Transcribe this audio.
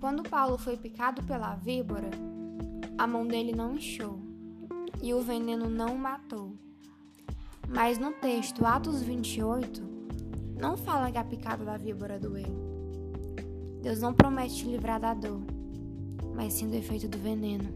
Quando Paulo foi picado pela víbora, a mão dele não inchou e o veneno não o matou. Mas no texto Atos 28, não fala que a picada da víbora doeu. Deus não promete te livrar da dor, mas sim do efeito do veneno.